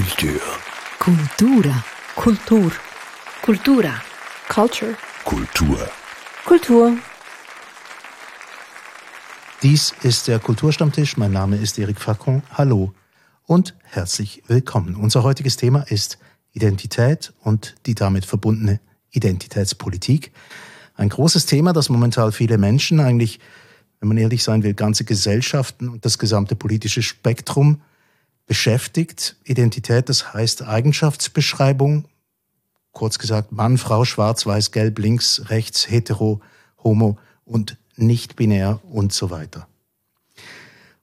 Kultur. Kultura. Kultur. Kultura. Culture. Kultur. Kultur. Dies ist der Kulturstammtisch. Mein Name ist Eric Facon. Hallo und herzlich willkommen. Unser heutiges Thema ist Identität und die damit verbundene Identitätspolitik. Ein großes Thema, das momentan viele Menschen eigentlich, wenn man ehrlich sein will, ganze Gesellschaften und das gesamte politische Spektrum beschäftigt. Identität, das heißt Eigenschaftsbeschreibung, kurz gesagt Mann, Frau, Schwarz, Weiß, Gelb, Links, Rechts, Hetero, Homo und nicht binär und so weiter.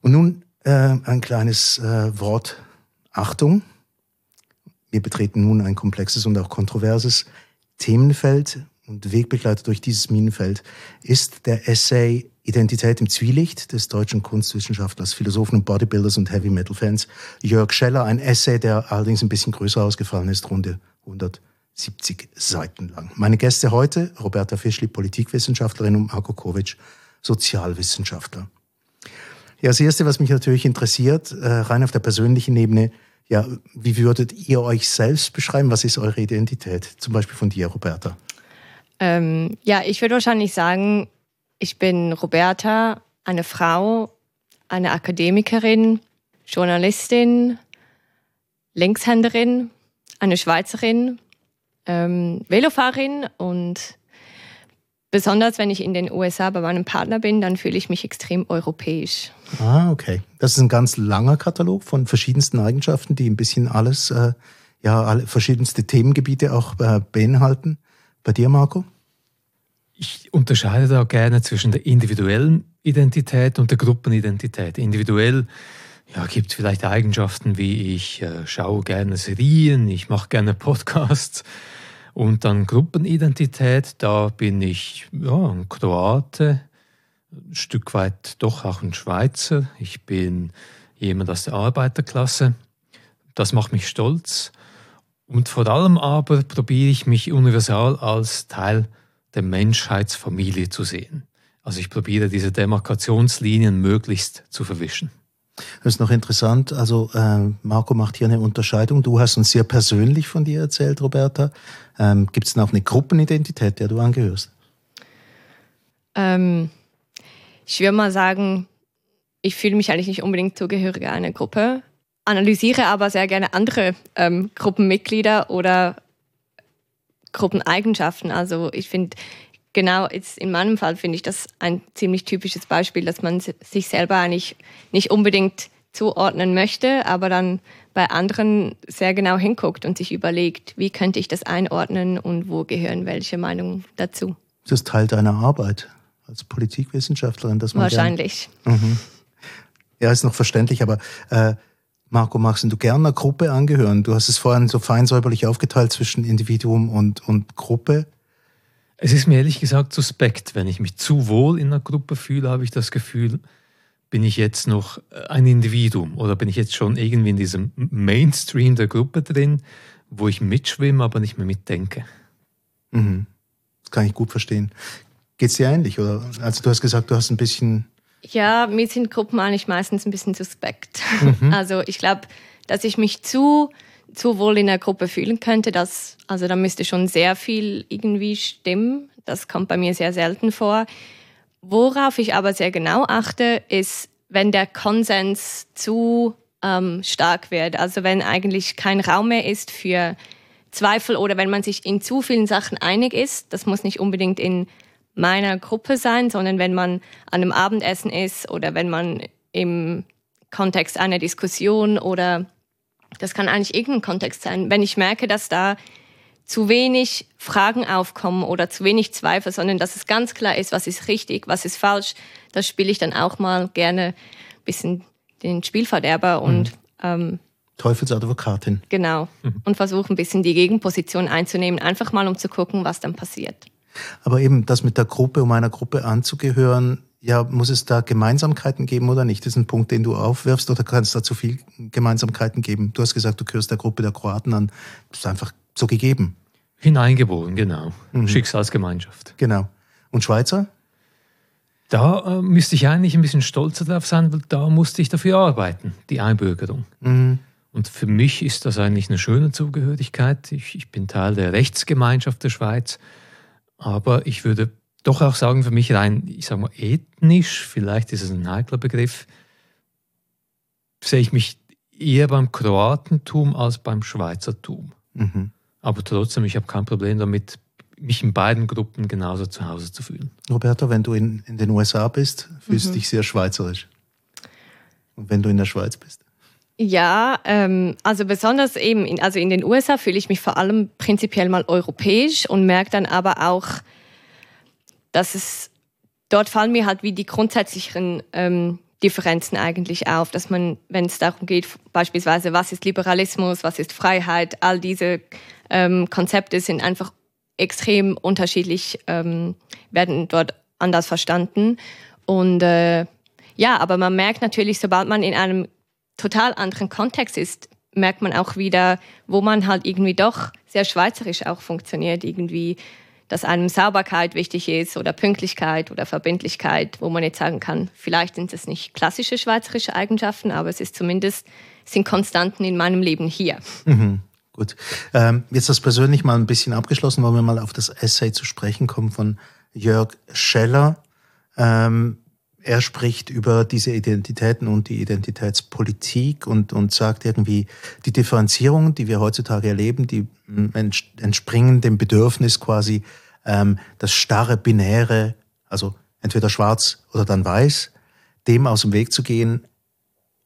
Und nun äh, ein kleines äh, Wort Achtung. Wir betreten nun ein komplexes und auch kontroverses Themenfeld und Wegbegleiter durch dieses Minenfeld ist der Essay Identität im Zwielicht des deutschen Kunstwissenschaftlers, Philosophen und Bodybuilders und Heavy Metal Fans Jörg Scheller. Ein Essay, der allerdings ein bisschen größer ausgefallen ist, runde 170 Seiten lang. Meine Gäste heute, Roberta Fischli, Politikwissenschaftlerin und Marco Kovic, Sozialwissenschaftler. Ja, das Erste, was mich natürlich interessiert, äh, rein auf der persönlichen Ebene, ja, wie würdet ihr euch selbst beschreiben? Was ist eure Identität? Zum Beispiel von dir, Roberta. Ähm, ja, ich würde wahrscheinlich sagen, ich bin Roberta, eine Frau, eine Akademikerin, Journalistin, Linkshänderin, eine Schweizerin, ähm, Velofahrerin und besonders wenn ich in den USA bei meinem Partner bin, dann fühle ich mich extrem europäisch. Ah, okay. Das ist ein ganz langer Katalog von verschiedensten Eigenschaften, die ein bisschen alles, äh, ja, alle verschiedenste Themengebiete auch äh, beinhalten. Bei dir, Marco? Ich unterscheide da gerne zwischen der individuellen Identität und der Gruppenidentität. Individuell ja, gibt es vielleicht Eigenschaften wie ich äh, schaue gerne Serien, ich mache gerne Podcasts. Und dann Gruppenidentität, da bin ich ja, ein Kroate, ein Stück weit doch auch ein Schweizer. Ich bin jemand aus der Arbeiterklasse. Das macht mich stolz. Und vor allem aber probiere ich mich universal als Teil der Menschheitsfamilie zu sehen. Also ich probiere diese Demarkationslinien möglichst zu verwischen. Das ist noch interessant. Also äh, Marco macht hier eine Unterscheidung. Du hast uns sehr persönlich von dir erzählt, Roberta. Ähm, Gibt es noch eine Gruppenidentität, der du angehörst? Ähm, ich würde mal sagen, ich fühle mich eigentlich nicht unbedingt zugehörig einer Gruppe, analysiere aber sehr gerne andere ähm, Gruppenmitglieder oder Gruppeneigenschaften. Also ich finde, genau jetzt in meinem Fall finde ich das ein ziemlich typisches Beispiel, dass man sich selber eigentlich nicht unbedingt zuordnen möchte, aber dann bei anderen sehr genau hinguckt und sich überlegt, wie könnte ich das einordnen und wo gehören welche Meinungen dazu. Das ist Teil deiner Arbeit als Politikwissenschaftlerin, dass man wahrscheinlich. Mhm. Ja, ist noch verständlich, aber äh, Marco, magst du gerne einer Gruppe angehören? Du hast es vorhin so feinsäuberlich aufgeteilt zwischen Individuum und, und Gruppe. Es ist mir ehrlich gesagt suspekt. Wenn ich mich zu wohl in einer Gruppe fühle, habe ich das Gefühl, bin ich jetzt noch ein Individuum oder bin ich jetzt schon irgendwie in diesem Mainstream der Gruppe drin, wo ich mitschwimme, aber nicht mehr mitdenke. Mhm. Das kann ich gut verstehen. Geht es dir ähnlich? Oder? Also du hast gesagt, du hast ein bisschen ja, mir sind Gruppen eigentlich meistens ein bisschen suspekt. Mhm. Also ich glaube, dass ich mich zu, zu wohl in der Gruppe fühlen könnte, das, also da müsste schon sehr viel irgendwie stimmen. Das kommt bei mir sehr selten vor. Worauf ich aber sehr genau achte, ist, wenn der Konsens zu ähm, stark wird. Also wenn eigentlich kein Raum mehr ist für Zweifel oder wenn man sich in zu vielen Sachen einig ist. Das muss nicht unbedingt in meiner Gruppe sein, sondern wenn man an einem Abendessen ist oder wenn man im Kontext einer Diskussion oder das kann eigentlich irgendein Kontext sein, wenn ich merke, dass da zu wenig Fragen aufkommen oder zu wenig Zweifel, sondern dass es ganz klar ist, was ist richtig, was ist falsch, das spiele ich dann auch mal gerne ein bisschen den Spielverderber und mhm. ähm, Teufelsadvokatin. Genau. Mhm. Und versuche ein bisschen die Gegenposition einzunehmen, einfach mal um zu gucken, was dann passiert. Aber eben das mit der Gruppe, um einer Gruppe anzugehören, ja, muss es da Gemeinsamkeiten geben oder nicht? Das ist ein Punkt, den du aufwirfst oder kann es da zu viel Gemeinsamkeiten geben? Du hast gesagt, du gehörst der Gruppe der Kroaten an. Das ist einfach so gegeben. Hineingeboren, genau. Mhm. Schicksalsgemeinschaft. Genau. Und Schweizer? Da äh, müsste ich eigentlich ein bisschen stolzer drauf sein, weil da musste ich dafür arbeiten, die Einbürgerung. Mhm. Und für mich ist das eigentlich eine schöne Zugehörigkeit. Ich, ich bin Teil der Rechtsgemeinschaft der Schweiz. Aber ich würde doch auch sagen, für mich rein, ich sage mal, ethnisch, vielleicht ist es ein heikler Begriff, sehe ich mich eher beim Kroatentum als beim Schweizertum. Mhm. Aber trotzdem, ich habe kein Problem damit, mich in beiden Gruppen genauso zu Hause zu fühlen. Roberto, wenn du in, in den USA bist, fühlst du mhm. dich sehr schweizerisch. Und wenn du in der Schweiz bist? Ja, ähm, also besonders eben, in, also in den USA fühle ich mich vor allem prinzipiell mal europäisch und merke dann aber auch, dass es, dort fallen mir halt wie die grundsätzlichen ähm, Differenzen eigentlich auf, dass man, wenn es darum geht, beispielsweise, was ist Liberalismus, was ist Freiheit, all diese ähm, Konzepte sind einfach extrem unterschiedlich, ähm, werden dort anders verstanden. Und äh, ja, aber man merkt natürlich, sobald man in einem total anderen Kontext ist, merkt man auch wieder, wo man halt irgendwie doch sehr schweizerisch auch funktioniert, irgendwie, dass einem Sauberkeit wichtig ist oder Pünktlichkeit oder Verbindlichkeit, wo man jetzt sagen kann, vielleicht sind es nicht klassische schweizerische Eigenschaften, aber es ist zumindest, sind Konstanten in meinem Leben hier. Mhm. Gut. Ähm, jetzt das persönlich mal ein bisschen abgeschlossen, wollen wir mal auf das Essay zu sprechen kommen von Jörg Scheller. Ähm, er spricht über diese Identitäten und die Identitätspolitik und, und sagt irgendwie, die Differenzierung, die wir heutzutage erleben, die entspringen dem Bedürfnis quasi, ähm, das starre Binäre, also entweder schwarz oder dann weiß, dem aus dem Weg zu gehen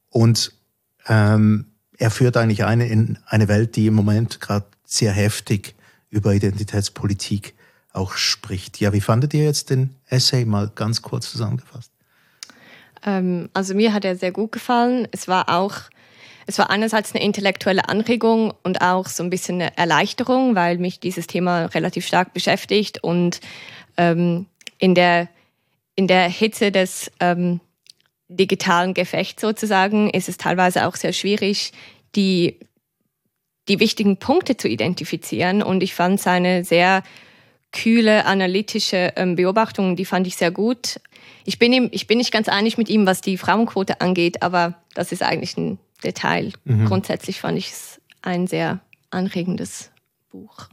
und ähm, er führt eigentlich eine in eine Welt, die im Moment gerade sehr heftig über Identitätspolitik auch spricht. Ja, wie fandet ihr jetzt den Essay mal ganz kurz zusammengefasst? Ähm, also mir hat er sehr gut gefallen. Es war auch, es war einerseits eine intellektuelle Anregung und auch so ein bisschen eine Erleichterung, weil mich dieses Thema relativ stark beschäftigt und ähm, in der in der Hitze des ähm, digitalen Gefecht sozusagen ist es teilweise auch sehr schwierig, die, die wichtigen Punkte zu identifizieren. Und ich fand seine sehr kühle, analytische ähm, Beobachtung, die fand ich sehr gut. Ich bin, ihm, ich bin nicht ganz einig mit ihm, was die Frauenquote angeht, aber das ist eigentlich ein Detail. Mhm. Grundsätzlich fand ich es ein sehr anregendes Buch.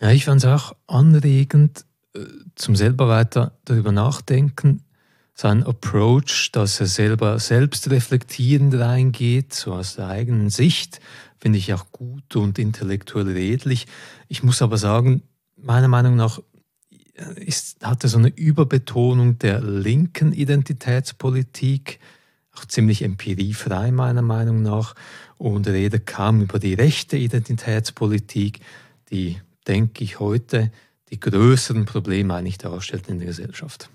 Ja, ich fand es auch anregend, äh, zum selber weiter darüber nachdenken, sein Approach, dass er selber selbst reflektierend reingeht, so aus der eigenen Sicht, finde ich auch gut und intellektuell redlich. Ich muss aber sagen, meiner Meinung nach ist, hat er so eine Überbetonung der linken Identitätspolitik, auch ziemlich empiriefrei meiner Meinung nach, und redet kaum über die rechte Identitätspolitik, die, denke ich, heute die größeren Probleme eigentlich darstellt in der Gesellschaft.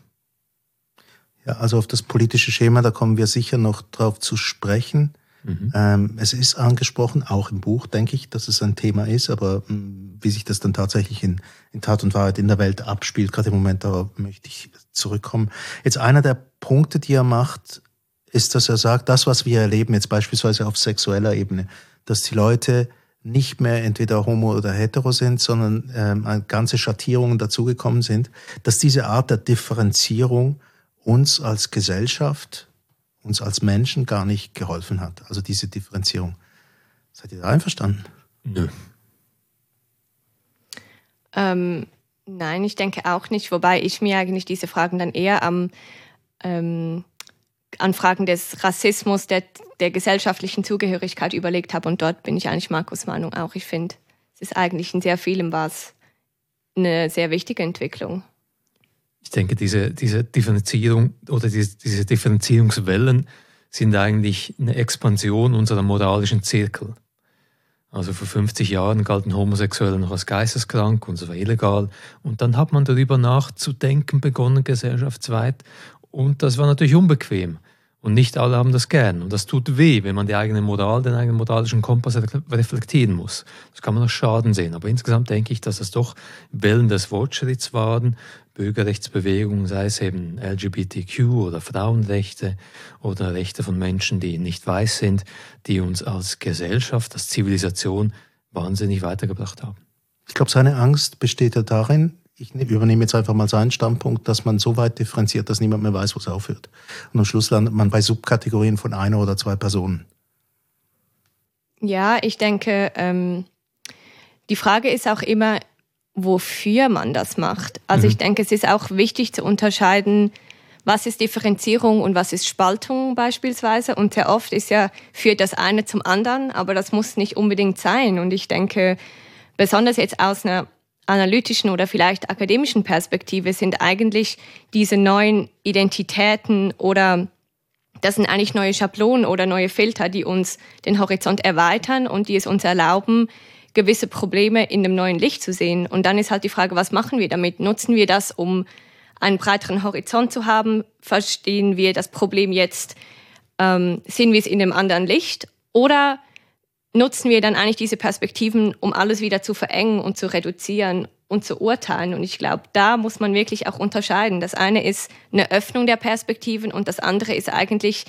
Ja, also auf das politische Schema, da kommen wir sicher noch drauf zu sprechen. Mhm. Ähm, es ist angesprochen, auch im Buch, denke ich, dass es ein Thema ist, aber mm, wie sich das dann tatsächlich in, in Tat und Wahrheit in der Welt abspielt, gerade im Moment, da möchte ich zurückkommen. Jetzt einer der Punkte, die er macht, ist, dass er sagt, das, was wir erleben, jetzt beispielsweise auf sexueller Ebene, dass die Leute nicht mehr entweder homo oder hetero sind, sondern ähm, ganze Schattierungen dazugekommen sind, dass diese Art der Differenzierung uns als Gesellschaft, uns als Menschen gar nicht geholfen hat. Also diese Differenzierung. Seid ihr da einverstanden? Nö. Ähm, nein, ich denke auch nicht, wobei ich mir eigentlich diese Fragen dann eher am, ähm, an Fragen des Rassismus, der, der gesellschaftlichen Zugehörigkeit überlegt habe. Und dort bin ich eigentlich Markus Meinung auch. Ich finde, es ist eigentlich in sehr vielem was eine sehr wichtige Entwicklung. Ich denke, diese, diese Differenzierung oder diese, diese Differenzierungswellen sind eigentlich eine Expansion unserer moralischen Zirkel. Also vor 50 Jahren galten Homosexuelle noch als geisteskrank und es war illegal. Und dann hat man darüber nachzudenken begonnen, gesellschaftsweit. Und das war natürlich unbequem. Und nicht alle haben das gern. Und das tut weh, wenn man die eigene Moral, den eigenen moralischen Kompass reflektieren muss. Das kann man als Schaden sehen. Aber insgesamt denke ich, dass es doch Wellen des Fortschritts waren. Bürgerrechtsbewegungen, sei es eben LGBTQ oder Frauenrechte oder Rechte von Menschen, die nicht weiß sind, die uns als Gesellschaft, als Zivilisation wahnsinnig weitergebracht haben. Ich glaube, seine Angst besteht ja darin, ich übernehme jetzt einfach mal seinen Standpunkt, dass man so weit differenziert, dass niemand mehr weiß, wo es aufhört. Und am Schluss landet man bei Subkategorien von einer oder zwei Personen. Ja, ich denke, ähm, die Frage ist auch immer, wofür man das macht. Also mhm. ich denke, es ist auch wichtig zu unterscheiden, was ist Differenzierung und was ist Spaltung beispielsweise. Und sehr oft ist ja, führt das eine zum anderen, aber das muss nicht unbedingt sein. Und ich denke, besonders jetzt aus einer analytischen oder vielleicht akademischen Perspektive sind eigentlich diese neuen Identitäten oder das sind eigentlich neue Schablonen oder neue Filter, die uns den Horizont erweitern und die es uns erlauben, gewisse Probleme in dem neuen Licht zu sehen. Und dann ist halt die Frage, was machen wir damit? Nutzen wir das, um einen breiteren Horizont zu haben? Verstehen wir das Problem jetzt? Ähm, sehen wir es in dem anderen Licht? Oder nutzen wir dann eigentlich diese Perspektiven, um alles wieder zu verengen und zu reduzieren und zu urteilen? Und ich glaube, da muss man wirklich auch unterscheiden. Das eine ist eine Öffnung der Perspektiven und das andere ist eigentlich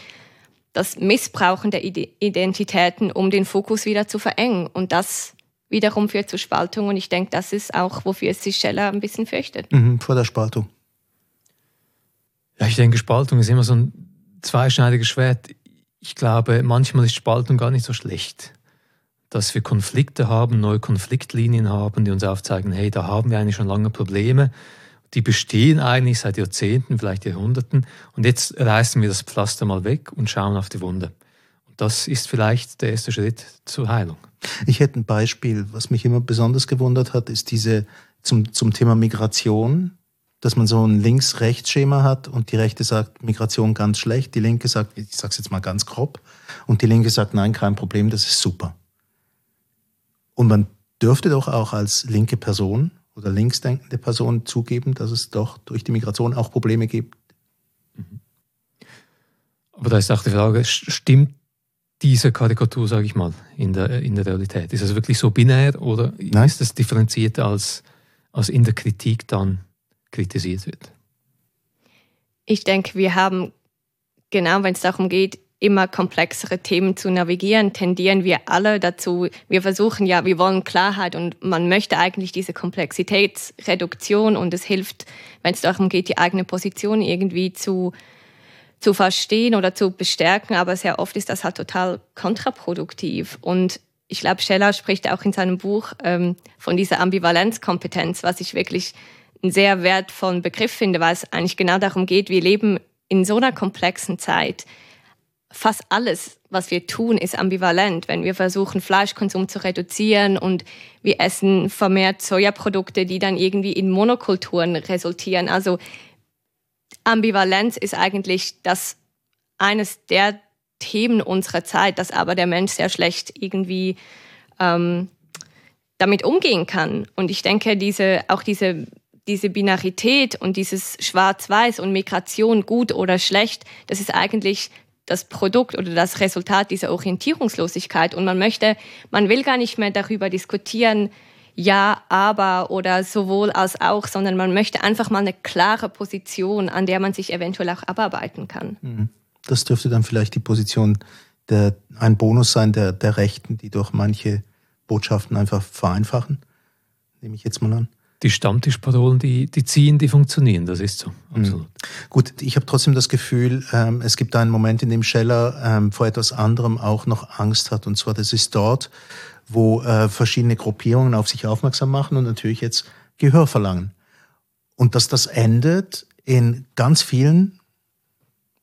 das Missbrauchen der Identitäten, um den Fokus wieder zu verengen. Und das wiederum führt zu Spaltung. Und ich denke, das ist auch, wofür sich Scheller ein bisschen fürchtet. Mhm, vor der Spaltung. Ja, ich denke, Spaltung ist immer so ein zweischneidiges Schwert. Ich glaube, manchmal ist Spaltung gar nicht so schlecht. Dass wir Konflikte haben, neue Konfliktlinien haben, die uns aufzeigen, hey, da haben wir eigentlich schon lange Probleme. Die bestehen eigentlich seit Jahrzehnten, vielleicht Jahrhunderten. Und jetzt reißen wir das Pflaster mal weg und schauen auf die Wunde. Und das ist vielleicht der erste Schritt zur Heilung. Ich hätte ein Beispiel, was mich immer besonders gewundert hat, ist diese zum, zum Thema Migration, dass man so ein Links-Rechts-Schema hat und die Rechte sagt, Migration ganz schlecht, die Linke sagt, ich sage es jetzt mal ganz grob, und die Linke sagt, nein, kein Problem, das ist super. Und man dürfte doch auch als linke Person oder linksdenkende Person zugeben, dass es doch durch die Migration auch Probleme gibt. Aber da ist auch die Frage, stimmt diese Karikatur, sage ich mal, in der, in der Realität? Ist es wirklich so binär oder Nein. ist es differenziert als, als in der Kritik dann kritisiert wird? Ich denke, wir haben, genau wenn es darum geht, immer komplexere Themen zu navigieren, tendieren wir alle dazu. Wir versuchen ja, wir wollen Klarheit und man möchte eigentlich diese Komplexitätsreduktion und es hilft, wenn es darum geht, die eigene Position irgendwie zu zu verstehen oder zu bestärken, aber sehr oft ist das halt total kontraproduktiv. Und ich glaube, Scheller spricht auch in seinem Buch ähm, von dieser Ambivalenzkompetenz, was ich wirklich einen sehr wertvollen Begriff finde, weil es eigentlich genau darum geht, wir leben in so einer komplexen Zeit. Fast alles, was wir tun, ist ambivalent. Wenn wir versuchen, Fleischkonsum zu reduzieren und wir essen vermehrt Sojaprodukte, die dann irgendwie in Monokulturen resultieren. Also Ambivalenz ist eigentlich das eines der Themen unserer Zeit, dass aber der Mensch sehr schlecht irgendwie ähm, damit umgehen kann. Und ich denke, diese, auch diese, diese Binarität und dieses Schwarz-Weiß und Migration gut oder schlecht, das ist eigentlich das Produkt oder das Resultat dieser Orientierungslosigkeit. Und man möchte, man will gar nicht mehr darüber diskutieren, ja, aber oder sowohl als auch, sondern man möchte einfach mal eine klare Position, an der man sich eventuell auch abarbeiten kann. Mhm. Das dürfte dann vielleicht die Position der, ein Bonus sein der, der Rechten, die durch manche Botschaften einfach vereinfachen, nehme ich jetzt mal an. Die Stammtischparolen, die, die ziehen, die funktionieren, das ist so, mhm. absolut. Mhm. Gut, ich habe trotzdem das Gefühl, ähm, es gibt einen Moment, in dem Scheller ähm, vor etwas anderem auch noch Angst hat, und zwar das ist dort, wo äh, verschiedene Gruppierungen auf sich aufmerksam machen und natürlich jetzt Gehör verlangen. Und dass das endet in ganz vielen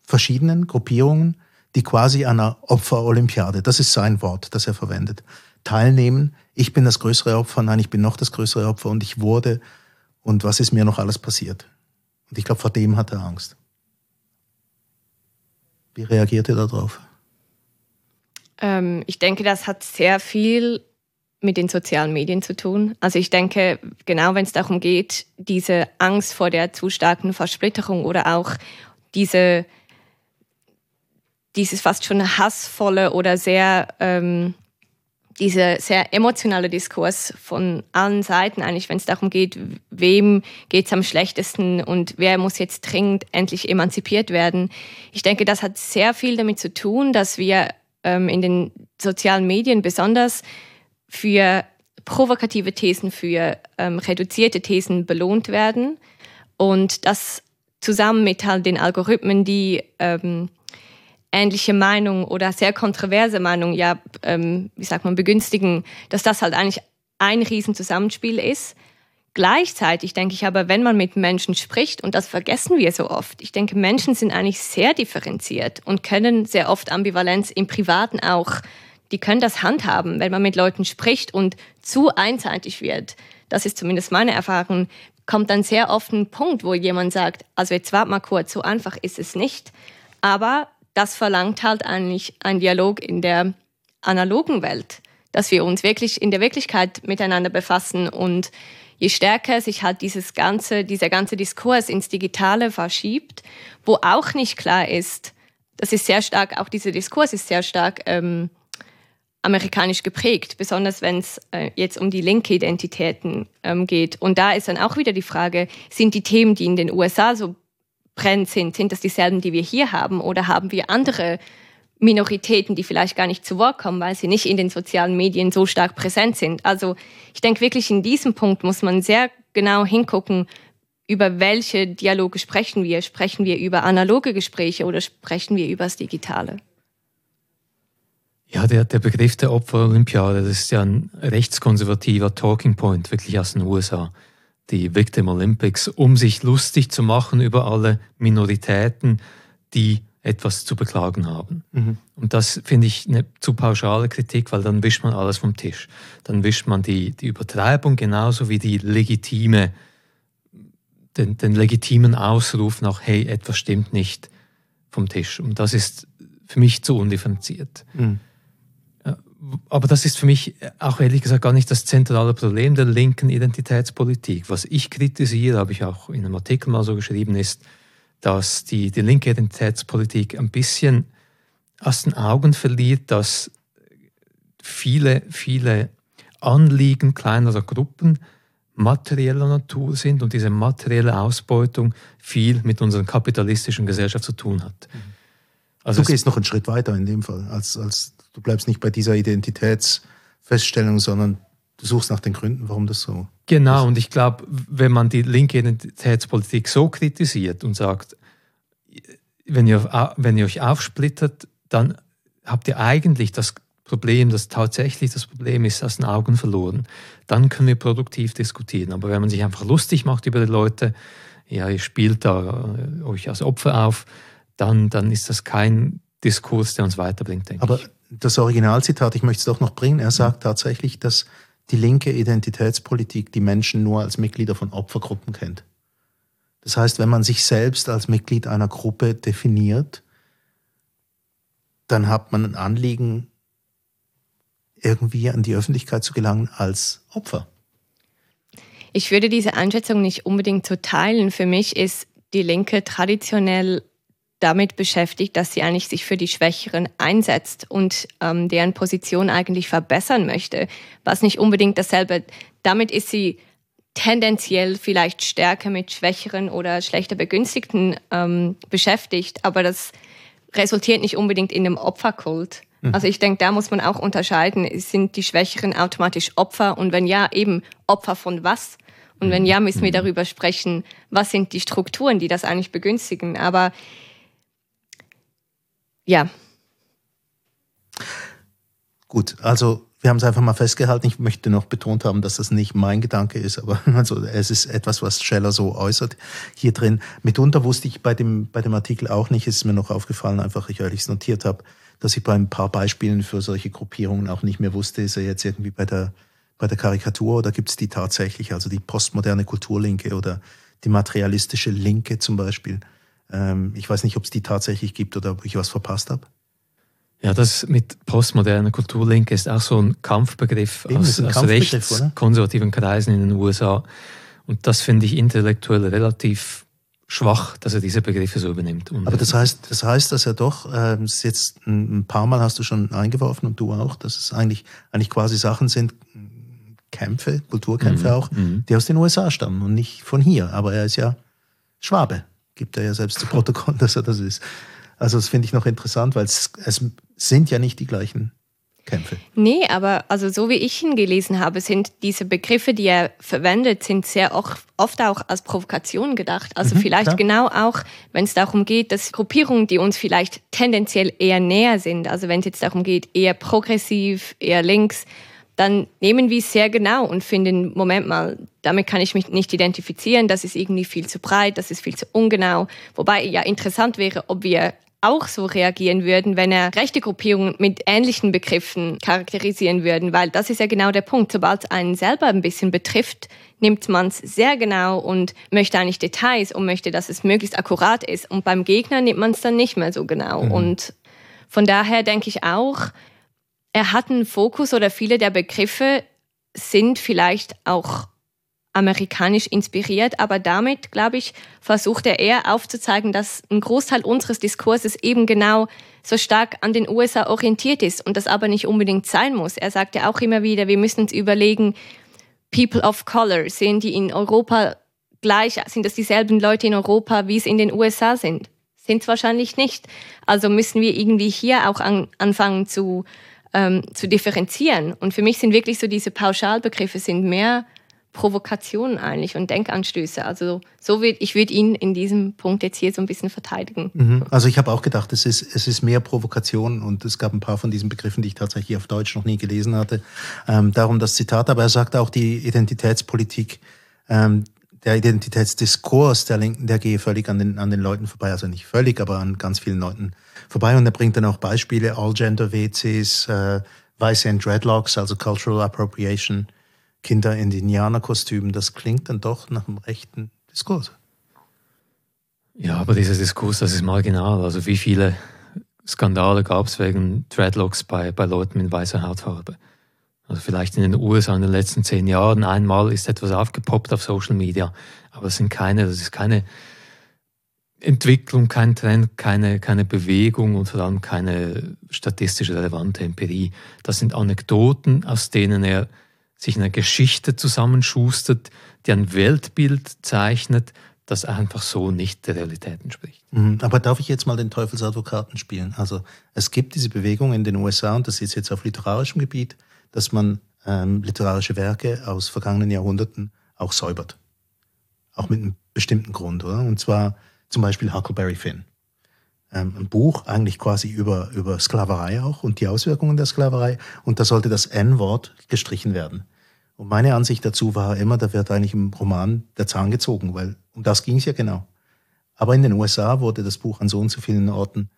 verschiedenen Gruppierungen, die quasi einer Opferolympiade, das ist sein Wort, das er verwendet, teilnehmen. Ich bin das größere Opfer, nein, ich bin noch das größere Opfer und ich wurde und was ist mir noch alles passiert. Und ich glaube, vor dem hat er Angst. Wie reagiert er darauf? Ähm, ich denke, das hat sehr viel mit den sozialen Medien zu tun. Also ich denke, genau wenn es darum geht, diese Angst vor der zu starken Versplitterung oder auch diese, dieses fast schon hassvolle oder sehr, ähm, diese sehr emotionale Diskurs von allen Seiten eigentlich, wenn es darum geht, wem geht es am schlechtesten und wer muss jetzt dringend endlich emanzipiert werden. Ich denke, das hat sehr viel damit zu tun, dass wir ähm, in den sozialen Medien besonders für provokative Thesen, für ähm, reduzierte Thesen belohnt werden. Und das zusammen mit halt den Algorithmen, die ähm, ähnliche Meinung oder sehr kontroverse Meinung, ja, ähm, wie sagt man, begünstigen, dass das halt eigentlich ein Riesenzusammenspiel ist. Gleichzeitig denke ich aber, wenn man mit Menschen spricht, und das vergessen wir so oft, ich denke, Menschen sind eigentlich sehr differenziert und können sehr oft Ambivalenz im Privaten auch, die können das handhaben, wenn man mit Leuten spricht und zu einseitig wird. Das ist zumindest meine Erfahrung, kommt dann sehr oft ein Punkt, wo jemand sagt, also jetzt wart mal kurz, so einfach ist es nicht. Aber das verlangt halt eigentlich ein Dialog in der analogen Welt, dass wir uns wirklich in der Wirklichkeit miteinander befassen und je stärker sich halt dieses ganze, dieser ganze Diskurs ins Digitale verschiebt, wo auch nicht klar ist, das ist sehr stark, auch dieser Diskurs ist sehr stark ähm, amerikanisch geprägt, besonders wenn es äh, jetzt um die linke Identitäten ähm, geht. Und da ist dann auch wieder die Frage, sind die Themen, die in den USA so brennend sind, sind das dieselben, die wir hier haben oder haben wir andere Minoritäten, die vielleicht gar nicht zu Wort kommen, weil sie nicht in den sozialen Medien so stark präsent sind. Also ich denke wirklich, in diesem Punkt muss man sehr genau hingucken, über welche Dialoge sprechen wir. Sprechen wir über analoge Gespräche oder sprechen wir über das Digitale? Ja, der, der Begriff der Opferolympiade, das ist ja ein rechtskonservativer Talking Point, wirklich aus den USA. Die Victim Olympics, um sich lustig zu machen über alle Minoritäten, die etwas zu beklagen haben. Mhm. Und das finde ich eine zu pauschale Kritik, weil dann wischt man alles vom Tisch. Dann wischt man die, die Übertreibung genauso wie die legitime, den, den legitimen Ausruf nach, hey, etwas stimmt nicht vom Tisch. Und das ist für mich zu undifferenziert. Mhm. Aber das ist für mich auch ehrlich gesagt gar nicht das zentrale Problem der linken Identitätspolitik. Was ich kritisiere, habe ich auch in einem Artikel mal so geschrieben, ist, dass die, die linke Identitätspolitik ein bisschen aus den Augen verliert, dass viele, viele Anliegen kleinerer Gruppen materieller Natur sind und diese materielle Ausbeutung viel mit unserer kapitalistischen Gesellschaft zu tun hat. Mhm. Also du gehst noch einen Schritt weiter in dem Fall. Als, als, du bleibst nicht bei dieser Identitätsfeststellung, sondern du suchst nach den Gründen, warum das so Genau, und ich glaube, wenn man die linke Identitätspolitik so kritisiert und sagt, wenn ihr, wenn ihr euch aufsplittert, dann habt ihr eigentlich das Problem, das tatsächlich das Problem ist, aus den Augen verloren. Dann können wir produktiv diskutieren. Aber wenn man sich einfach lustig macht über die Leute, ja, ihr spielt da äh, euch als Opfer auf, dann, dann ist das kein Diskurs, der uns weiterbringt, denke Aber ich. das Originalzitat, ich möchte es doch noch bringen, er sagt tatsächlich, dass die linke Identitätspolitik die Menschen nur als Mitglieder von Opfergruppen kennt. Das heißt, wenn man sich selbst als Mitglied einer Gruppe definiert, dann hat man ein Anliegen, irgendwie an die Öffentlichkeit zu gelangen als Opfer. Ich würde diese Einschätzung nicht unbedingt so teilen. Für mich ist die Linke traditionell damit beschäftigt, dass sie eigentlich sich für die Schwächeren einsetzt und ähm, deren Position eigentlich verbessern möchte, was nicht unbedingt dasselbe. Damit ist sie tendenziell vielleicht stärker mit Schwächeren oder schlechter Begünstigten ähm, beschäftigt, aber das resultiert nicht unbedingt in einem Opferkult. Mhm. Also ich denke, da muss man auch unterscheiden, sind die Schwächeren automatisch Opfer und wenn ja, eben Opfer von was? Und wenn ja, müssen wir mhm. darüber sprechen, was sind die Strukturen, die das eigentlich begünstigen. Aber ja. Gut, also wir haben es einfach mal festgehalten. Ich möchte noch betont haben, dass das nicht mein Gedanke ist, aber also es ist etwas, was Scheller so äußert hier drin. Mitunter wusste ich bei dem, bei dem Artikel auch nicht, ist mir noch aufgefallen, einfach weil ich es notiert habe, dass ich bei ein paar Beispielen für solche Gruppierungen auch nicht mehr wusste, ist er jetzt irgendwie bei der, bei der Karikatur oder gibt es die tatsächlich, also die postmoderne Kulturlinke oder die materialistische Linke zum Beispiel. Ähm, ich weiß nicht, ob es die tatsächlich gibt oder ob ich was verpasst habe. Ja, das mit postmoderner Kulturlinke ist auch so ein Kampfbegriff Eben, aus, ein aus rechtskonservativen Kreisen in den USA. Und das finde ich intellektuell relativ schwach, dass er diese Begriffe so übernimmt. Aber das heißt, das heißt, dass er doch, äh, jetzt ein paar Mal hast du schon eingeworfen und du auch, dass es eigentlich, eigentlich quasi Sachen sind, Kämpfe, Kulturkämpfe mhm. auch, mhm. die aus den USA stammen und nicht von hier. Aber er ist ja Schwabe gibt er ja selbst zu Protokoll, dass er das ist. Also das finde ich noch interessant, weil es, es sind ja nicht die gleichen Kämpfe. Nee, aber also so wie ich ihn gelesen habe, sind diese Begriffe, die er verwendet, sind sehr oft auch als Provokation gedacht. Also mhm, vielleicht klar. genau auch, wenn es darum geht, dass Gruppierungen, die uns vielleicht tendenziell eher näher sind, also wenn es jetzt darum geht, eher progressiv, eher links, dann nehmen wir es sehr genau und finden, Moment mal, damit kann ich mich nicht identifizieren, das ist irgendwie viel zu breit, das ist viel zu ungenau. Wobei ja interessant wäre, ob wir auch so reagieren würden, wenn er rechte Gruppierungen mit ähnlichen Begriffen charakterisieren würden, weil das ist ja genau der Punkt. Sobald es einen selber ein bisschen betrifft, nimmt man es sehr genau und möchte eigentlich Details und möchte, dass es möglichst akkurat ist. Und beim Gegner nimmt man es dann nicht mehr so genau. Mhm. Und von daher denke ich auch, er hat einen Fokus oder viele der Begriffe sind vielleicht auch amerikanisch inspiriert, aber damit, glaube ich, versucht er eher aufzuzeigen, dass ein Großteil unseres Diskurses eben genau so stark an den USA orientiert ist und das aber nicht unbedingt sein muss. Er sagt ja auch immer wieder, wir müssen uns überlegen, People of Color, sehen die in Europa gleich, sind das dieselben Leute in Europa, wie es in den USA sind? Sind es wahrscheinlich nicht. Also müssen wir irgendwie hier auch an, anfangen zu ähm, zu differenzieren. Und für mich sind wirklich so diese Pauschalbegriffe sind mehr Provokationen eigentlich und Denkanstöße. Also so wird, ich würde ihn in diesem Punkt jetzt hier so ein bisschen verteidigen. Mhm. Also ich habe auch gedacht, es ist, es ist mehr Provokation und es gab ein paar von diesen Begriffen, die ich tatsächlich auf Deutsch noch nie gelesen hatte. Ähm, darum das Zitat, aber er sagt auch, die Identitätspolitik, ähm, der Identitätsdiskurs der Linken, der gehe völlig an den, an den Leuten vorbei. Also nicht völlig, aber an ganz vielen Leuten vorbei und er bringt dann auch Beispiele, All-Gender-WCs, äh, Weiße in Dreadlocks, also Cultural Appropriation, Kinder in Indianerkostümen. Das klingt dann doch nach einem rechten Diskurs. Ja, aber dieser Diskurs, das ist marginal. Also wie viele Skandale gab es wegen Dreadlocks bei, bei Leuten mit weißer Hautfarbe? Also vielleicht in den USA in den letzten zehn Jahren einmal ist etwas aufgepoppt auf Social Media, aber es sind keine, das ist keine Entwicklung, kein Trend, keine, keine Bewegung und vor allem keine statistisch relevante Empirie. Das sind Anekdoten, aus denen er sich eine Geschichte zusammenschustert, die ein Weltbild zeichnet, das einfach so nicht der Realität entspricht. Mhm. Aber darf ich jetzt mal den Teufelsadvokaten spielen? Also es gibt diese Bewegung in den USA, und das ist jetzt auf literarischem Gebiet, dass man ähm, literarische Werke aus vergangenen Jahrhunderten auch säubert. Auch mit einem bestimmten Grund, oder? Und zwar zum Beispiel Huckleberry Finn. Ähm, ein Buch eigentlich quasi über, über Sklaverei auch und die Auswirkungen der Sklaverei. Und da sollte das N-Wort gestrichen werden. Und meine Ansicht dazu war immer, da wird eigentlich im Roman der Zahn gezogen, weil um das ging es ja genau. Aber in den USA wurde das Buch an so und so vielen Orten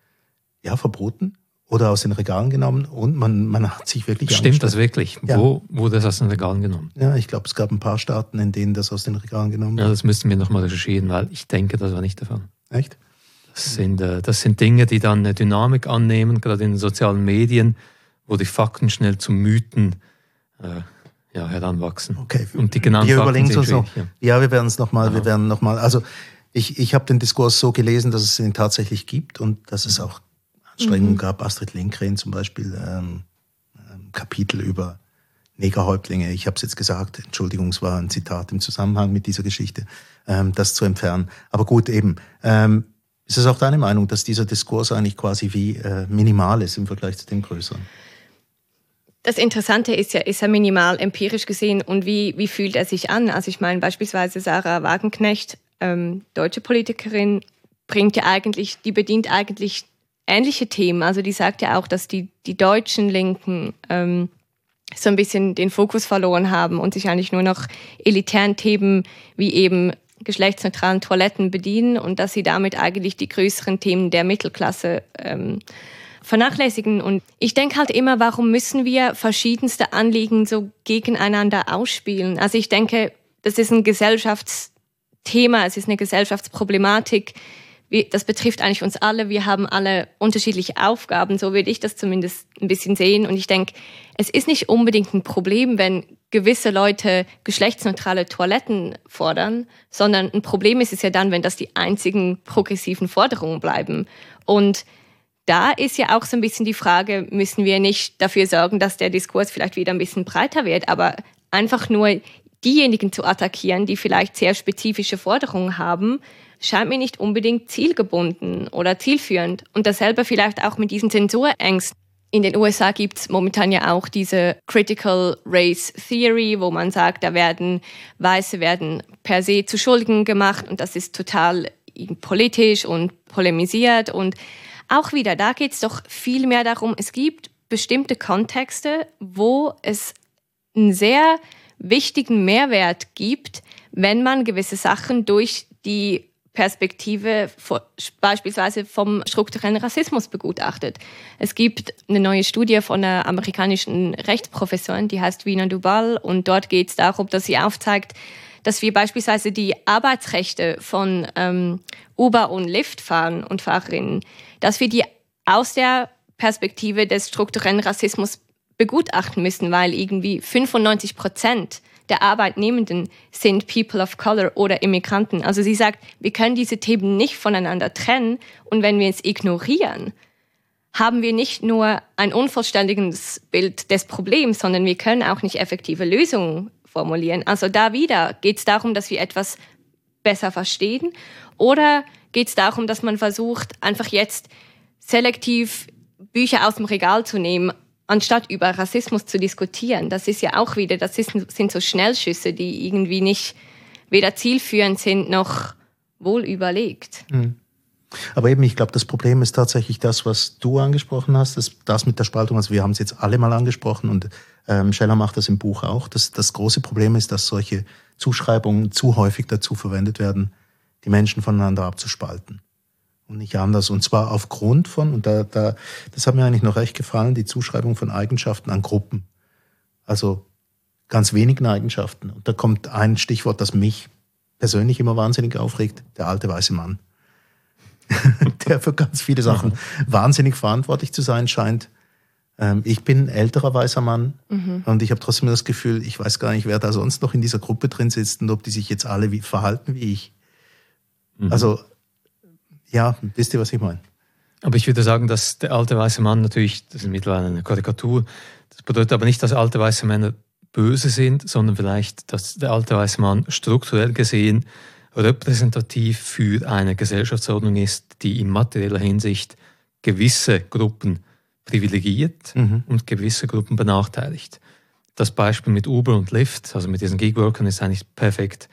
ja verboten oder aus den Regalen genommen und man, man hat sich wirklich. Stimmt das wirklich? Ja. Wo wurde das aus den Regalen genommen? Ja, ich glaube, es gab ein paar Staaten, in denen das aus den Regalen genommen wurde. Ja, das müssten wir nochmal recherchieren, weil ich denke, das war nicht der Fall. Echt? Das sind, äh, das sind Dinge, die dann eine Dynamik annehmen, gerade in den sozialen Medien, wo die Fakten schnell zu Mythen äh, ja, heranwachsen. Okay. Und die genannten wir überlegen uns noch. Ja. ja, wir werden es nochmal, wir werden noch mal, also ich, ich habe den Diskurs so gelesen, dass es ihn tatsächlich gibt und dass es auch Anstrengungen mhm. gab. Astrid Lindgren zum Beispiel, ähm, ein Kapitel über Negerhäuptlinge. Ich habe es jetzt gesagt, Entschuldigung, es war ein Zitat im Zusammenhang mit dieser Geschichte, ähm, das zu entfernen. Aber gut, eben. Ähm, ist es auch deine Meinung, dass dieser Diskurs eigentlich quasi wie äh, minimal ist im Vergleich zu dem größeren? Das Interessante ist ja, ist er minimal empirisch gesehen und wie, wie fühlt er sich an? Also ich meine beispielsweise Sarah Wagenknecht, ähm, deutsche Politikerin, bringt ja eigentlich, die bedient eigentlich ähnliche Themen. Also die sagt ja auch, dass die, die deutschen Linken ähm, so ein bisschen den Fokus verloren haben und sich eigentlich nur noch elitären Themen wie eben geschlechtsneutralen Toiletten bedienen und dass sie damit eigentlich die größeren Themen der Mittelklasse ähm, vernachlässigen. Und ich denke halt immer, warum müssen wir verschiedenste Anliegen so gegeneinander ausspielen? Also ich denke, das ist ein Gesellschaftsthema, es ist eine Gesellschaftsproblematik, das betrifft eigentlich uns alle. Wir haben alle unterschiedliche Aufgaben, so würde ich das zumindest ein bisschen sehen. Und ich denke, es ist nicht unbedingt ein Problem, wenn gewisse Leute geschlechtsneutrale Toiletten fordern, sondern ein Problem ist es ja dann, wenn das die einzigen progressiven Forderungen bleiben. Und da ist ja auch so ein bisschen die Frage, müssen wir nicht dafür sorgen, dass der Diskurs vielleicht wieder ein bisschen breiter wird, aber einfach nur diejenigen zu attackieren, die vielleicht sehr spezifische Forderungen haben, scheint mir nicht unbedingt zielgebunden oder zielführend. Und dasselbe vielleicht auch mit diesen Zensurängsten. in den USA gibt es momentan ja auch diese Critical Race Theory, wo man sagt, da werden Weiße werden per se zu Schuldigen gemacht und das ist total politisch und polemisiert. Und auch wieder, da geht es doch viel mehr darum, es gibt bestimmte Kontexte, wo es einen sehr wichtigen Mehrwert gibt, wenn man gewisse Sachen durch die Perspektive beispielsweise vom strukturellen Rassismus begutachtet. Es gibt eine neue Studie von einer amerikanischen Rechtsprofessorin, die heißt Wiener Duval, und dort geht es darum, dass sie aufzeigt, dass wir beispielsweise die Arbeitsrechte von ähm, Uber- und Liftfahrern und Fahrerinnen, dass wir die aus der Perspektive des strukturellen Rassismus begutachten müssen, weil irgendwie 95 Prozent der Arbeitnehmenden sind People of Color oder Immigranten. Also sie sagt, wir können diese Themen nicht voneinander trennen und wenn wir es ignorieren, haben wir nicht nur ein unvollständiges Bild des Problems, sondern wir können auch nicht effektive Lösungen formulieren. Also da wieder geht es darum, dass wir etwas besser verstehen oder geht es darum, dass man versucht, einfach jetzt selektiv Bücher aus dem Regal zu nehmen, anstatt über Rassismus zu diskutieren. Das ist ja auch wieder, das ist, sind so Schnellschüsse, die irgendwie nicht weder zielführend sind noch wohl überlegt. Mhm. Aber eben, ich glaube, das Problem ist tatsächlich das, was du angesprochen hast, das, das mit der Spaltung. Also wir haben es jetzt alle mal angesprochen und ähm, Scheller macht das im Buch auch. Das, das große Problem ist, dass solche Zuschreibungen zu häufig dazu verwendet werden, die Menschen voneinander abzuspalten. Und nicht anders. Und zwar aufgrund von, und da, da, das hat mir eigentlich noch recht gefallen, die Zuschreibung von Eigenschaften an Gruppen. Also ganz wenigen Eigenschaften. Und da kommt ein Stichwort, das mich persönlich immer wahnsinnig aufregt, der alte weiße Mann. der für ganz viele Sachen mhm. wahnsinnig verantwortlich zu sein scheint. Ähm, ich bin ein älterer weißer Mann mhm. und ich habe trotzdem das Gefühl, ich weiß gar nicht, wer da sonst noch in dieser Gruppe drin sitzt und ob die sich jetzt alle wie, verhalten wie ich. Mhm. Also, ja, wisst ihr, was ich meine? Aber ich würde sagen, dass der alte weiße Mann natürlich, das ist mittlerweile eine Karikatur, das bedeutet aber nicht, dass alte weiße Männer böse sind, sondern vielleicht, dass der alte weiße Mann strukturell gesehen repräsentativ für eine Gesellschaftsordnung ist, die in materieller Hinsicht gewisse Gruppen privilegiert mhm. und gewisse Gruppen benachteiligt. Das Beispiel mit Uber und Lyft, also mit diesen Gigworkern, ist eigentlich perfekt.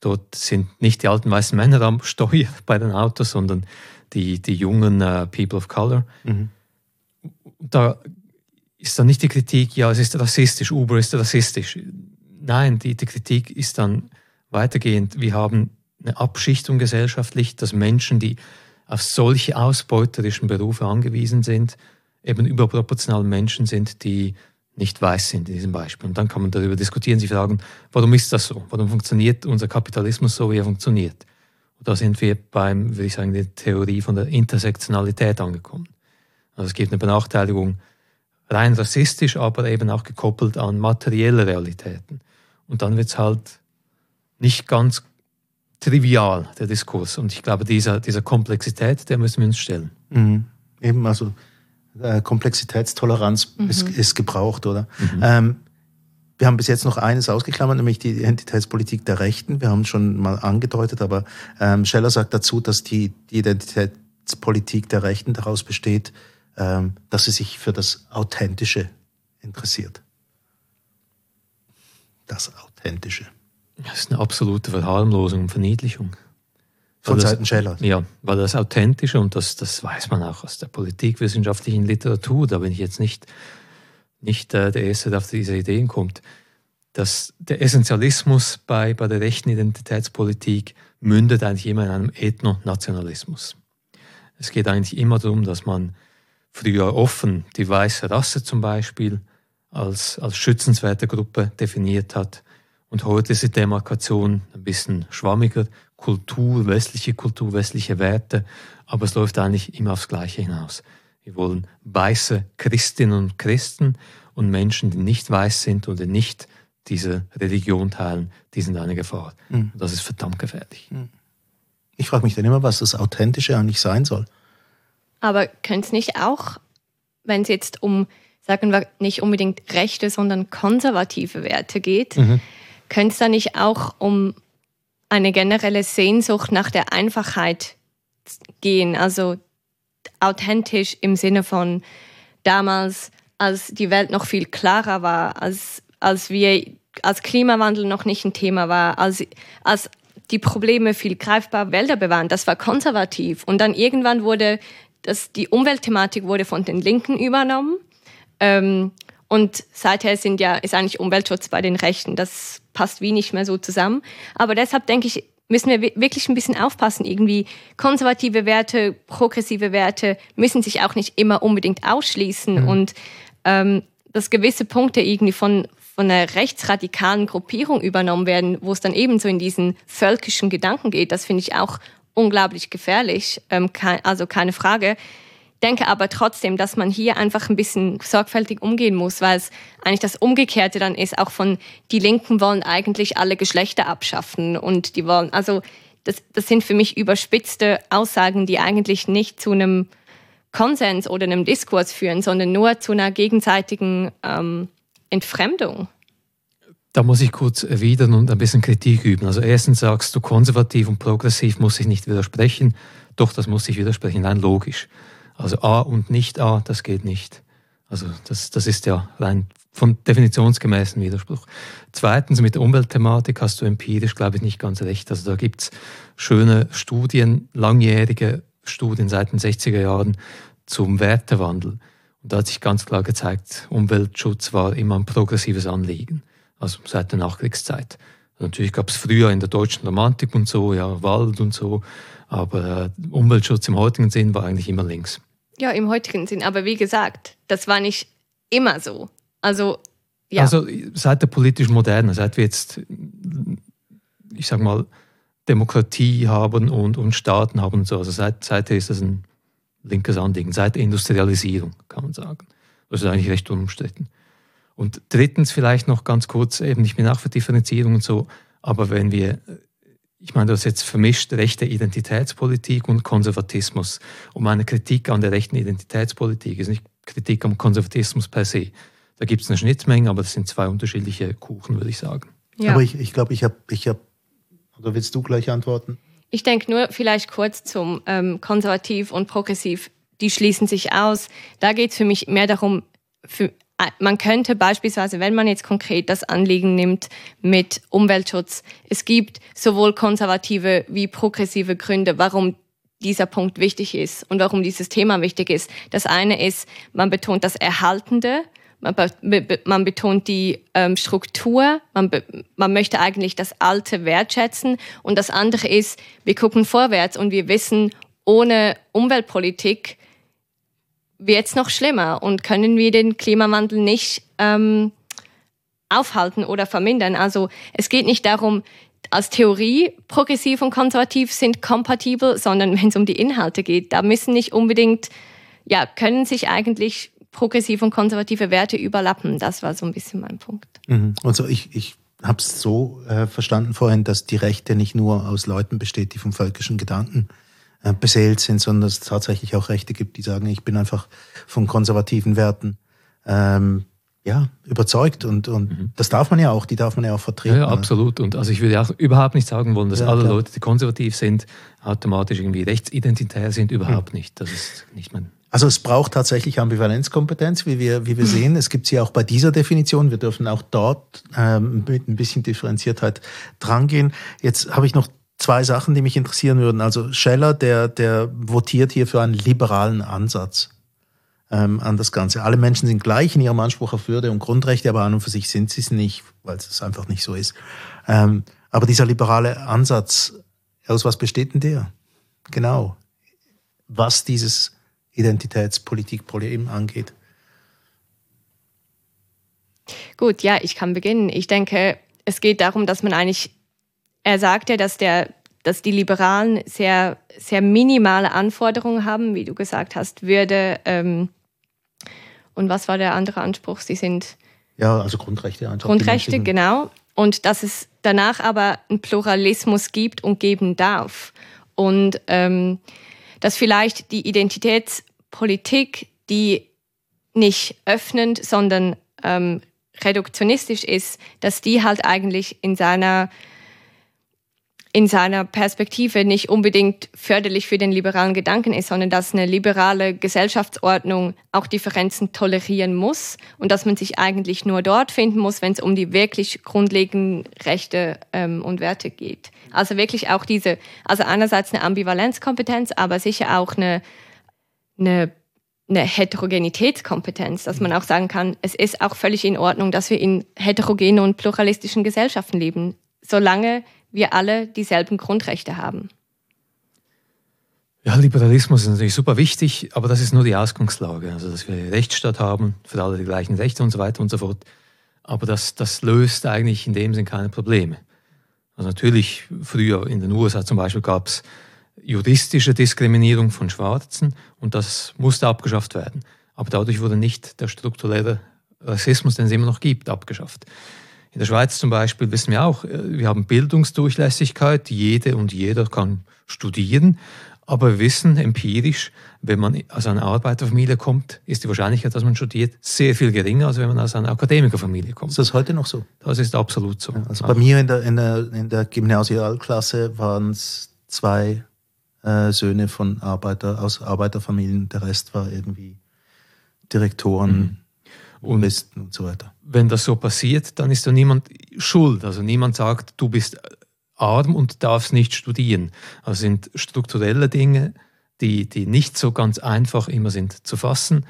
Dort sind nicht die alten weißen Männer am Steuer bei den Autos, sondern die, die jungen uh, People of Color. Mhm. Da ist dann nicht die Kritik, ja, es ist rassistisch, Uber ist rassistisch. Nein, die, die Kritik ist dann weitergehend, wir haben eine Abschichtung gesellschaftlich, dass Menschen, die auf solche ausbeuterischen Berufe angewiesen sind, eben überproportional Menschen sind, die nicht weiß sind in diesem Beispiel. Und dann kann man darüber diskutieren, sie fragen, warum ist das so? Warum funktioniert unser Kapitalismus so, wie er funktioniert? Und da sind wir beim, würde ich sagen, der Theorie von der Intersektionalität angekommen. Also es gibt eine Benachteiligung rein rassistisch, aber eben auch gekoppelt an materielle Realitäten. Und dann wird es halt nicht ganz trivial, der Diskurs. Und ich glaube, dieser, dieser Komplexität, der müssen wir uns stellen. Mhm. Eben, also äh, Komplexitätstoleranz mhm. ist, ist, gebraucht, oder? Mhm. Ähm, wir haben bis jetzt noch eines ausgeklammert, nämlich die Identitätspolitik der Rechten. Wir haben es schon mal angedeutet, aber ähm, Scheller sagt dazu, dass die, die Identitätspolitik der Rechten daraus besteht, ähm, dass sie sich für das Authentische interessiert. Das Authentische. Das ist eine absolute Verharmlosung und Verniedlichung. Von Seiten Scheller. Ja, weil das Authentische, und das, das weiß man auch aus der politikwissenschaftlichen Literatur, da bin ich jetzt nicht, nicht äh, der Erste, der auf diese Ideen kommt, dass der Essentialismus bei, bei der rechten Identitätspolitik mündet eigentlich immer in einem Ethnonationalismus. Es geht eigentlich immer darum, dass man früher offen die weiße Rasse zum Beispiel als, als schützenswerte Gruppe definiert hat und heute ist die Demarkation ein bisschen schwammiger. Kultur, westliche Kultur, westliche Werte. Aber es läuft eigentlich immer aufs Gleiche hinaus. Wir wollen weiße Christinnen und Christen und Menschen, die nicht weiß sind oder nicht diese Religion teilen, die sind eine Gefahr. Mhm. Das ist verdammt gefährlich. Mhm. Ich frage mich dann immer, was das Authentische eigentlich sein soll. Aber könnte es nicht auch, wenn es jetzt um, sagen wir, nicht unbedingt rechte, sondern konservative Werte geht, mhm könnte es da nicht auch um eine generelle Sehnsucht nach der Einfachheit gehen? Also authentisch im Sinne von, damals, als die Welt noch viel klarer war, als, als wir als Klimawandel noch nicht ein Thema war, als, als die Probleme viel greifbar Wälder bewahren, das war konservativ. Und dann irgendwann wurde das, die Umweltthematik wurde von den Linken übernommen. Ähm, und seither sind ja, ist eigentlich Umweltschutz bei den Rechten. Das passt wie nicht mehr so zusammen. Aber deshalb denke ich, müssen wir wirklich ein bisschen aufpassen. Irgendwie konservative Werte, progressive Werte müssen sich auch nicht immer unbedingt ausschließen. Mhm. Und ähm, dass gewisse Punkte irgendwie von, von einer rechtsradikalen Gruppierung übernommen werden, wo es dann eben so in diesen völkischen Gedanken geht, das finde ich auch unglaublich gefährlich. Ähm, kein, also keine Frage denke aber trotzdem, dass man hier einfach ein bisschen sorgfältig umgehen muss, weil es eigentlich das Umgekehrte dann ist, auch von die Linken wollen eigentlich alle Geschlechter abschaffen und die wollen, also das, das sind für mich überspitzte Aussagen, die eigentlich nicht zu einem Konsens oder einem Diskurs führen, sondern nur zu einer gegenseitigen ähm, Entfremdung. Da muss ich kurz erwidern und ein bisschen Kritik üben. Also erstens sagst du, konservativ und progressiv muss ich nicht widersprechen. Doch, das muss ich widersprechen. Nein, logisch. Also A und nicht A, das geht nicht. Also das, das ist ja rein von definitionsgemäßen Widerspruch. Zweitens, mit der Umweltthematik hast du empirisch, glaube ich, nicht ganz recht. Also da gibt es schöne Studien, langjährige Studien seit den 60er Jahren zum Wertewandel. Und da hat sich ganz klar gezeigt, Umweltschutz war immer ein progressives Anliegen, also seit der Nachkriegszeit. Natürlich gab es früher in der deutschen Romantik und so, ja, Wald und so, aber äh, Umweltschutz im heutigen Sinn war eigentlich immer links. Ja, im heutigen Sinn. Aber wie gesagt, das war nicht immer so. Also, ja. Also seit der politischen Moderne, seit wir jetzt, ich sag mal, Demokratie haben und, und Staaten haben und so, also seit, seither ist das ein linkes Anliegen, seit der Industrialisierung, kann man sagen. Das ist eigentlich recht unumstritten. Und drittens vielleicht noch ganz kurz, eben ich bin auch für Differenzierung und so, aber wenn wir ich meine, du hast jetzt vermischt rechte Identitätspolitik und Konservatismus. Und meine Kritik an der rechten Identitätspolitik ist nicht Kritik am Konservatismus per se. Da gibt es eine Schnittmenge, aber das sind zwei unterschiedliche Kuchen, würde ich sagen. Ja. Aber ich glaube, ich, glaub, ich habe, ich hab, oder willst du gleich antworten? Ich denke nur vielleicht kurz zum ähm, Konservativ und Progressiv. Die schließen sich aus. Da geht es für mich mehr darum, für, man könnte beispielsweise, wenn man jetzt konkret das Anliegen nimmt mit Umweltschutz, es gibt sowohl konservative wie progressive Gründe, warum dieser Punkt wichtig ist und warum dieses Thema wichtig ist. Das eine ist, man betont das Erhaltende, man, be man betont die ähm, Struktur, man, man möchte eigentlich das Alte wertschätzen. Und das andere ist, wir gucken vorwärts und wir wissen, ohne Umweltpolitik wird es noch schlimmer und können wir den Klimawandel nicht ähm, aufhalten oder vermindern. Also es geht nicht darum, als Theorie progressiv und konservativ sind kompatibel, sondern wenn es um die Inhalte geht, da müssen nicht unbedingt, ja, können sich eigentlich progressive und konservative Werte überlappen. Das war so ein bisschen mein Punkt. Mhm. Also ich, ich habe es so äh, verstanden vorhin, dass die Rechte nicht nur aus Leuten besteht, die vom völkischen Gedanken beseelt sind, sondern es tatsächlich auch Rechte gibt, die sagen, ich bin einfach von konservativen Werten ähm, ja, überzeugt und, und mhm. das darf man ja auch, die darf man ja auch vertreten. Ja, ja absolut. Und also ich würde auch überhaupt nicht sagen wollen, dass ja, alle klar. Leute, die konservativ sind, automatisch irgendwie rechtsidentitär sind. Überhaupt mhm. nicht. Das ist nicht mein. Also es braucht tatsächlich Ambivalenzkompetenz, wie wir, wie wir sehen. Es gibt sie auch bei dieser Definition. Wir dürfen auch dort ähm, mit ein bisschen Differenziertheit drangehen. Jetzt habe ich noch zwei Sachen, die mich interessieren würden. Also Scheller, der, der votiert hier für einen liberalen Ansatz ähm, an das Ganze. Alle Menschen sind gleich in ihrem Anspruch auf Würde und Grundrechte, aber an und für sich sind sie es nicht, weil es einfach nicht so ist. Ähm, aber dieser liberale Ansatz, aus was besteht denn der? Genau. Was dieses Identitätspolitikproblem angeht. Gut, ja, ich kann beginnen. Ich denke, es geht darum, dass man eigentlich er sagte, dass, der, dass die Liberalen sehr, sehr minimale Anforderungen haben, wie du gesagt hast, Würde. Ähm, und was war der andere Anspruch? Sie sind. Ja, also Grundrechte einfach. Grundrechte, genau. Und dass es danach aber einen Pluralismus gibt und geben darf. Und ähm, dass vielleicht die Identitätspolitik, die nicht öffnend, sondern ähm, reduktionistisch ist, dass die halt eigentlich in seiner in seiner Perspektive nicht unbedingt förderlich für den liberalen Gedanken ist, sondern dass eine liberale Gesellschaftsordnung auch Differenzen tolerieren muss und dass man sich eigentlich nur dort finden muss, wenn es um die wirklich grundlegenden Rechte ähm, und Werte geht. Also wirklich auch diese, also einerseits eine Ambivalenzkompetenz, aber sicher auch eine, eine eine Heterogenitätskompetenz, dass man auch sagen kann, es ist auch völlig in Ordnung, dass wir in heterogenen und pluralistischen Gesellschaften leben, solange wir alle dieselben Grundrechte haben. Ja, Liberalismus ist natürlich super wichtig, aber das ist nur die Ausgangslage. Also, dass wir Rechtsstaat haben, für alle die gleichen Rechte und so weiter und so fort. Aber das, das löst eigentlich in dem Sinn keine Probleme. Also natürlich, früher in den USA zum Beispiel gab es juristische Diskriminierung von Schwarzen und das musste abgeschafft werden. Aber dadurch wurde nicht der strukturelle Rassismus, den es immer noch gibt, abgeschafft. In der Schweiz zum Beispiel wissen wir auch, äh, wir haben Bildungsdurchlässigkeit, jede und jeder kann studieren, aber wir wissen empirisch, wenn man aus einer Arbeiterfamilie kommt, ist die Wahrscheinlichkeit, dass man studiert, sehr viel geringer, als wenn man aus einer Akademikerfamilie kommt. Ist das heute noch so? Das ist absolut so. also bei mir in der, in der, in der Gymnasialklasse waren es zwei äh, Söhne von Arbeiter, aus Arbeiterfamilien, der Rest war irgendwie Direktoren, mhm. Und, und so weiter. Wenn das so passiert, dann ist da niemand schuld. Also niemand sagt, du bist arm und darfst nicht studieren. Also sind strukturelle Dinge, die, die nicht so ganz einfach immer sind zu fassen,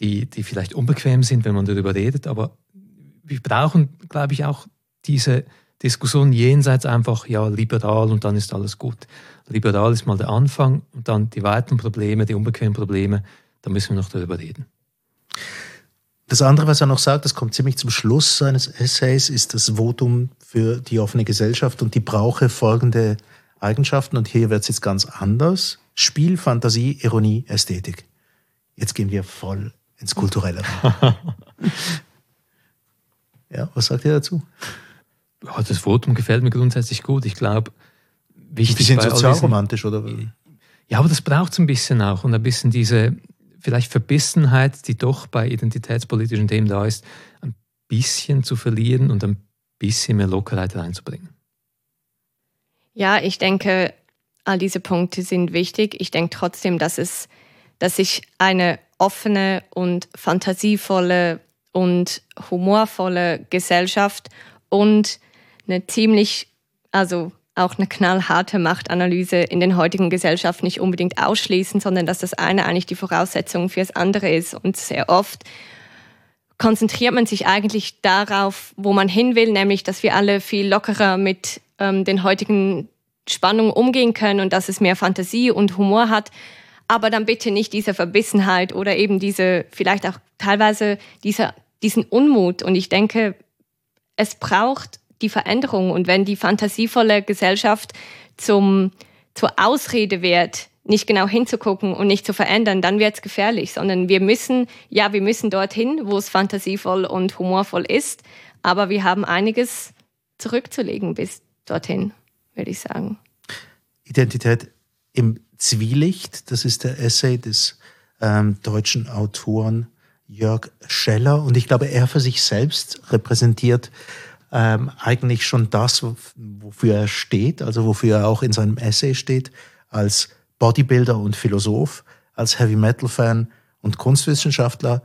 die, die vielleicht unbequem sind, wenn man darüber redet, aber wir brauchen, glaube ich, auch diese Diskussion jenseits einfach, ja, liberal und dann ist alles gut. Liberal ist mal der Anfang und dann die weiteren Probleme, die unbequemen Probleme, da müssen wir noch darüber reden. Das andere, was er noch sagt, das kommt ziemlich zum Schluss seines Essays, ist das Votum für die offene Gesellschaft und die brauche folgende Eigenschaften. Und hier wird es jetzt ganz anders. Spiel, Fantasie, Ironie, Ästhetik. Jetzt gehen wir voll ins Kulturelle. ja, was sagt ihr dazu? Das Votum gefällt mir grundsätzlich gut. Ich glaube, wichtig. Ein bisschen sozialromantisch, oder? Ja, aber das braucht es ein bisschen auch und ein bisschen diese vielleicht Verbissenheit, die doch bei identitätspolitischen Themen da ist, ein bisschen zu verlieren und ein bisschen mehr Lockerheit reinzubringen. Ja, ich denke, all diese Punkte sind wichtig. Ich denke trotzdem, dass es, dass sich eine offene und fantasievolle und humorvolle Gesellschaft und eine ziemlich, also auch eine knallharte Machtanalyse in den heutigen Gesellschaften nicht unbedingt ausschließen, sondern dass das eine eigentlich die Voraussetzung für das andere ist. Und sehr oft konzentriert man sich eigentlich darauf, wo man hin will, nämlich dass wir alle viel lockerer mit ähm, den heutigen Spannungen umgehen können und dass es mehr Fantasie und Humor hat. Aber dann bitte nicht diese Verbissenheit oder eben diese, vielleicht auch teilweise dieser, diesen Unmut. Und ich denke, es braucht die Veränderung. Und wenn die fantasievolle Gesellschaft zum, zur Ausrede wird, nicht genau hinzugucken und nicht zu verändern, dann wird es gefährlich, sondern wir müssen, ja, wir müssen dorthin, wo es fantasievoll und humorvoll ist, aber wir haben einiges zurückzulegen bis dorthin, würde ich sagen. Identität im Zwielicht, das ist der Essay des ähm, deutschen Autoren Jörg Scheller und ich glaube, er für sich selbst repräsentiert ähm, eigentlich schon das, wofür er steht, also wofür er auch in seinem Essay steht, als Bodybuilder und Philosoph, als Heavy Metal Fan und Kunstwissenschaftler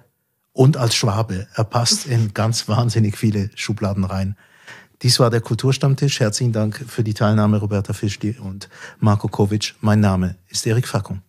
und als Schwabe. Er passt in ganz wahnsinnig viele Schubladen rein. Dies war der Kulturstammtisch. Herzlichen Dank für die Teilnahme, Roberta Fischli und Marco Kovic. Mein Name ist Erik Fackung.